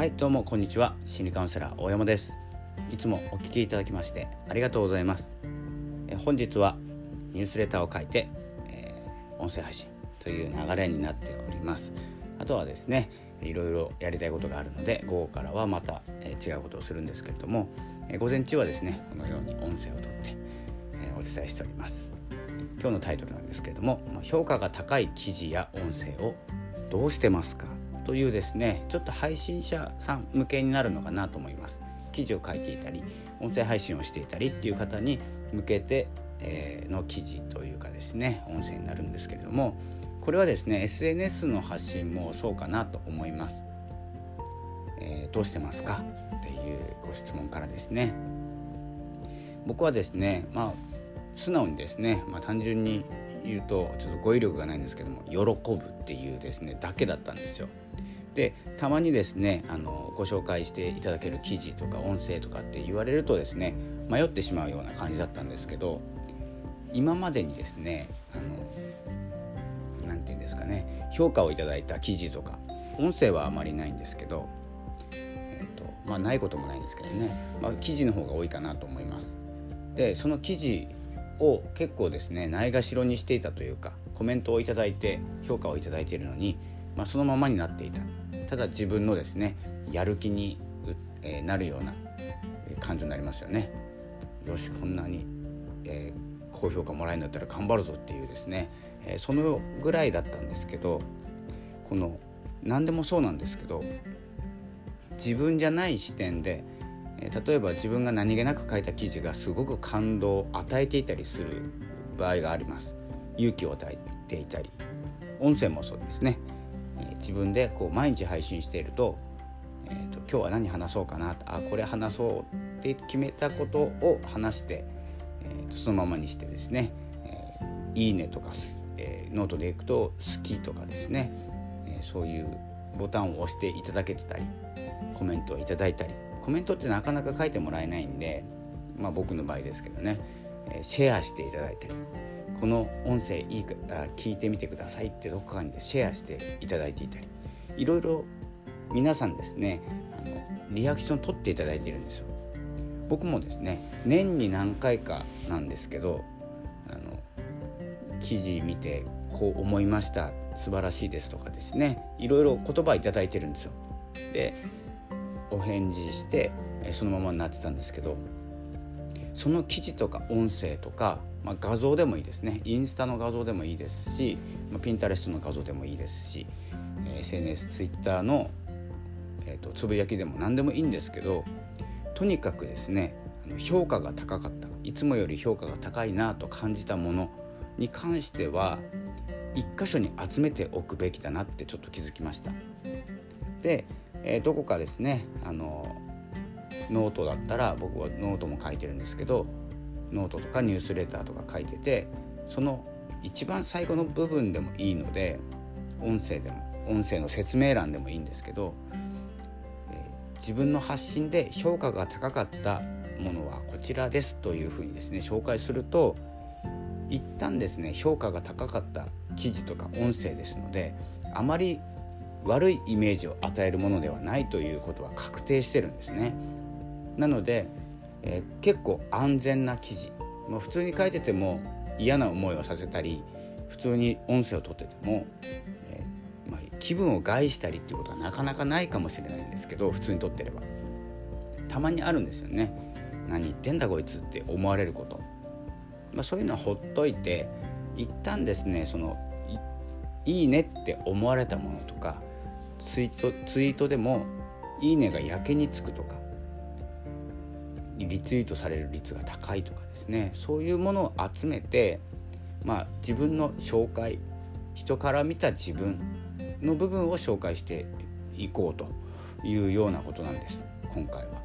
はいどうもこんにちは。心理カウンセラー大山です。いつもお聞きいただきましてありがとうございます。え本日はニュースレターを書いて、えー、音声配信という流れになっております。あとはですねいろいろやりたいことがあるので午後からはまた、えー、違うことをするんですけれども、えー、午前中はですねこのように音声をとって、えお伝えしております。今日のタイトルなんですけれども評価が高い記事や音声をどうしてますかというですねちょっと配信者さん向けになるのかなと思います。記事を書いていたり音声配信をしていたりっていう方に向けて、の記事というかですね音声になるんですけれどもこれはですね SNS の発信もそうかなと思います、えー、どうしてますか？っていうご質問からですね。僕はですねまあ素直にですね、まあ、単純に言うとちょっと語彙力がないんですけども喜ぶっていうですねだけだったんですよ。でたまにですねあのご紹介していただける記事とか音声とかって言われるとですね迷ってしまうような感じだったんですけど今までにですね何て言うんですかね評価をいただいた記事とか音声はあまりないんですけど、えーとまあ、ないこともないんですけどね、まあ、記事の方が多いかなと思います。でその記事を結構ですねないがしろにしていたというかコメントを頂いて評価を頂いているのに、まあ、そのままになっていたただ自分のですねやる気に、えなるような感情になりますよね。よしこんなに、えー、高評価もらえるんだったら頑張るぞっていうですね、えー、そのぐらいだったんですけどこの何でもそうなんですけど自分じゃない視点で例えば自分が何気なく書いた記事がすごく感動を与えていたりする場合があります。勇気を与えていたり。音声もそうですね。自分でこう毎日配信していると,、えーと、今日は何話そうかなあこれ話そうって決めたことを話して、えーと、そのままにしてですね「えー、いいね」とか、えー、ノートでいくと「好き」とかですね、えー、そういうボタンを押していただけてたりコメントをいただいたり。コメントってなかなか書いてもらえないんで、まあ、僕の場合ですけどね、え、シェアしていただいたりこの音声いいから聞いてみてくださいってどこかにシェアしていただいていたりいろいろ皆さんですねあのリアクション取っていただいているんですよ。僕もですね年に何回かなんですけどあの記事見てこう思いました素晴らしいですとかですねいろいろ言葉頂いてるんですよ。でお返事してそのままになってたんですけどその記事とか音声とか、まあ、画像でもいいですねインスタの画像でもいいですし、まあ、ピンタレストの画像でもいいですし SNS ツイッターの、えーと、つぶやきでも何でもいいんですけどとにかくですね評価が高かったいつもより評価が高いなと感じたものに関しては一箇所に集めておくべきだなってちょっと気づきました。でえー、どこかですねあのノートだったら僕はノートも書いてるんですけどノートとかニュースレターとか書いててその一番最後の部分でもいいので音声でも音声の説明欄でもいいんですけど、えー、自分の発信で評価が高かったものはこちらですというふうにですね紹介すると一旦ですね評価が高かった記事とか音声ですのであまり悪いイメージを与えるものではないということは確定してるんですね。なので、えー、結構安全な記事、まあ、普通に書いてても嫌な思いをさせたり普通に音声を取ってても、えー、まあ、気分を害したりっていうことはなかなかないかもしれないんですけど普通に撮ってれば。たまにあるんですよね。何言ってんだこいつって思われること、まあ、そういうのはほっといて一旦ですねそのいいねって思われたものとかツイートツイートでも「いいね」がやけにつくとかリツイートされる率が高いとかですねそういうものを集めてまあ自分の紹介人から見た自分の部分を紹介していこうというようなことなんです今回は。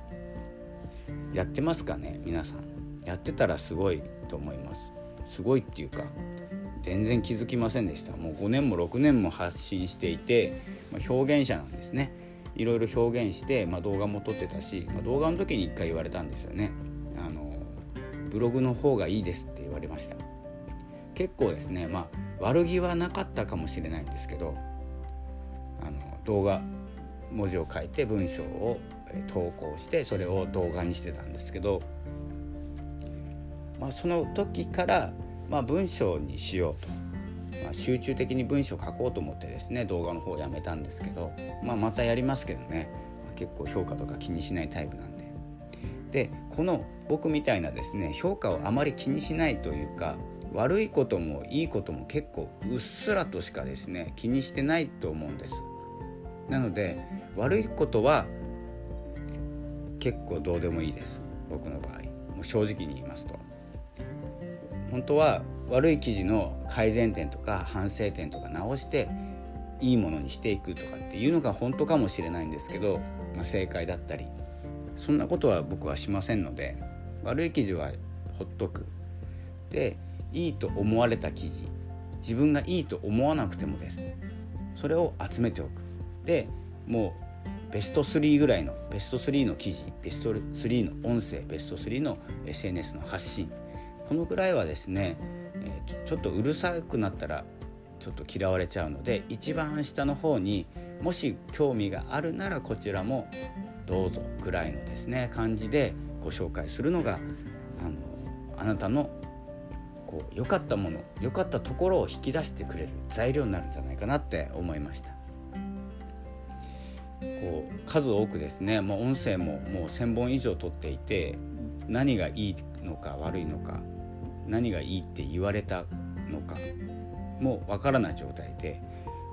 やってますかね皆さん。やってたらすごいと思います。すごいっていうか全然気づきませんでした。もう5年も6年も発信していて、まあ、表現者なんですね。いろいろ表現して、まあ、動画も撮ってたし、まあ、動画の時に1回言われたんですよね。あのブログの方がいいですって言われました。結構ですねまあ悪気はなかったかもしれないんですけどあの動画文字を書いて文章を投稿してそれを動画にしてたんですけど、まあ、その時から、まあ、文章にしようと、まあ、集中的に文章を書こうと思ってですね動画の方をやめたんですけど、まあ、またやりますけどね、結構評価とか気にしないタイプなんで。でこの僕みたいなですね評価をあまり気にしないというか悪いこともいいことも結構うっすらとしかですね気にしてないと思うんです。なので悪いことは結構どうでもいいです。僕の場合。もう正直に言いますと。本当は悪い記事の改善点とか反省点とか直していいものにしていくとかっていうのが本当かもしれないんですけど、まあ、正解だったりそんなことは僕はしませんので悪い記事はほっとく。でいいと思われた記事自分がいいと思わなくてもです。それを集めておく。でもうベスト3ぐらいのベスト3の記事ベスト3の音声ベスト3の SNS の発信このぐらいはですね、えー、ちょっとうるさくなったらちょっと嫌われちゃうので一番下の方にもし興味があるならこちらもどうぞぐらいのですね感じでご紹介するのがあのあなたのこう良かったもの良かったところを引き出してくれる材料になるんじゃないかなって思いました。こう数多くですねもう音声ももう1,000本以上取っていて何がいいのか悪いのか何がいいって言われたのかもわからない状態で、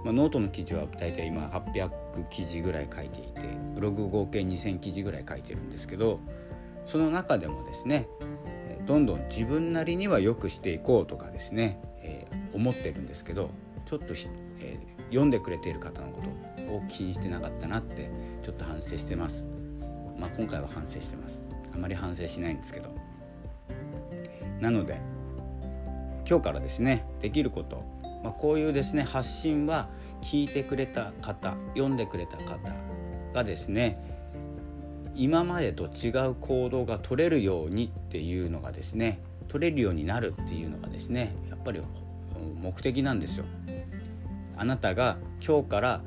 まあ、ノートの記事は大体今800記事ぐらい書いていてブログ合計2,000記事ぐらい書いてるんですけどその中でもですねどんどん自分なりには良くしていこうとかですね、えー、思ってるんですけどちょっと、えー、読んでくれている方のことを気にしてなかったなってちょっと反省してます。まあ、今回は反省してます。あまり反省しないんですけど。なので今日からですねできること、まあ、こういうですね発信は聞いてくれた方読んでくれた方がですね今までと違う行動が取れるようにっていうのがですね取れるようになるっていうのがですねやっぱり目的なんですよ。あなたが今日から、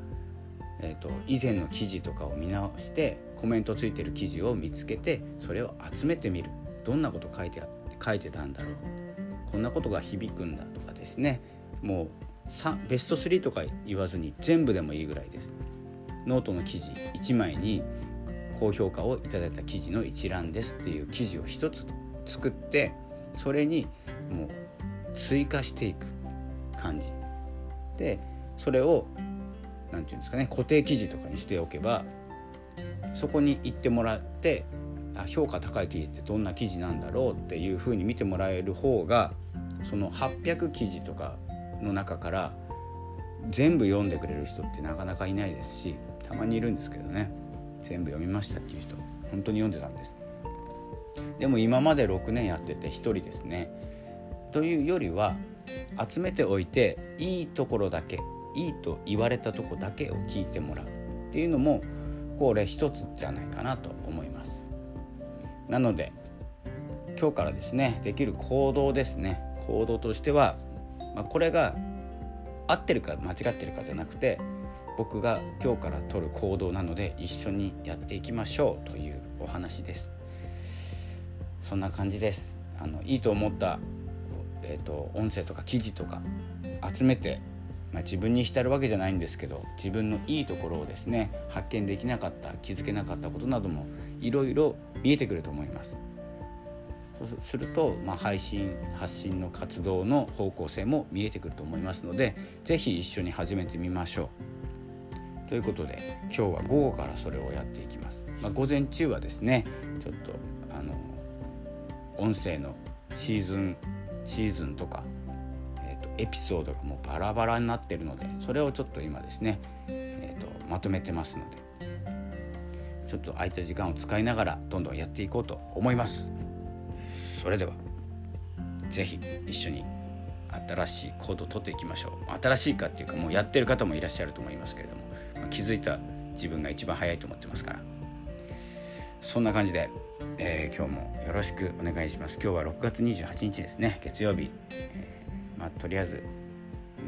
えーと、以前の記事とかを見直してコメントついてる記事を見つけてそれを集めてみるどんなこと書いてあって書いてたんだろう。こんなことが響くんだとかですね。もうベスト3とか言わずに全部でもいいぐらいです。ノートの記事1枚に高評価をいただいた記事の一覧ですっていう記事を1つ作ってそれにもう追加していく感じ。でそれを何て言うんですかね固定記事とかにしておけばそこに行ってもらって評価高い記事ってどんな記事なんだろうっていうふうに見てもらえる方がその800記事とかの中から全部読んでくれる人ってなかなかいないですしたまにいるんですけどね。全部読みましたっていう人本当に読んでたんです。でも今まで6年やってて1人ですね。というよりは集めておいていいところだけいいと言われたとこだけを聞いてもらうっていうのもこれ一つじゃないかなと思います。なので今日からですねできる行動ですね。行動としては、まあ、これが合ってるか間違ってるかじゃなくて僕が今日から取る行動なので一緒にやっていきましょうというお話です。そんな感じです。あのいいと思ったえーと、音声とか記事とか集めて、まあ、自分に浸るわけじゃないんですけど自分のいいところをですね発見できなかった気づけなかったことなどもいろいろ見えてくると思います。そうすると、まあ、配信発信の活動の方向性も見えてくると思いますので是非一緒に始めてみましょう。ということで今日は午後からそれをやっていきます。まあ、午前中はですねちょっとあの音声のシーズンシーズンとか、えーと、エピソードがもうバラバラになってるのでそれをちょっと今ですね、えーと、まとめてますのでちょっと空いた時間を使いながらどんどんやっていこうと思います。それでは是非一緒に新しい行動をとっていきましょう。新しいかっていうかもうやってる方もいらっしゃると思いますけれども、まあ、気づいた自分が一番早いと思ってますから。そんな感じでえー、今日もよろしくお願いします。今日は6月28日ですね。月曜日、えー、まあ、とりあえず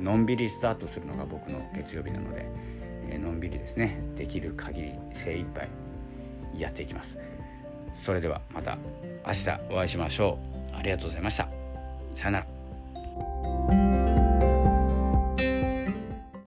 のんびりスタートするのが僕の月曜日なので、えのんびりですね。できる限り精一杯やっていきます。それではまた明日お会いしましょう。ありがとうございました。さようなら。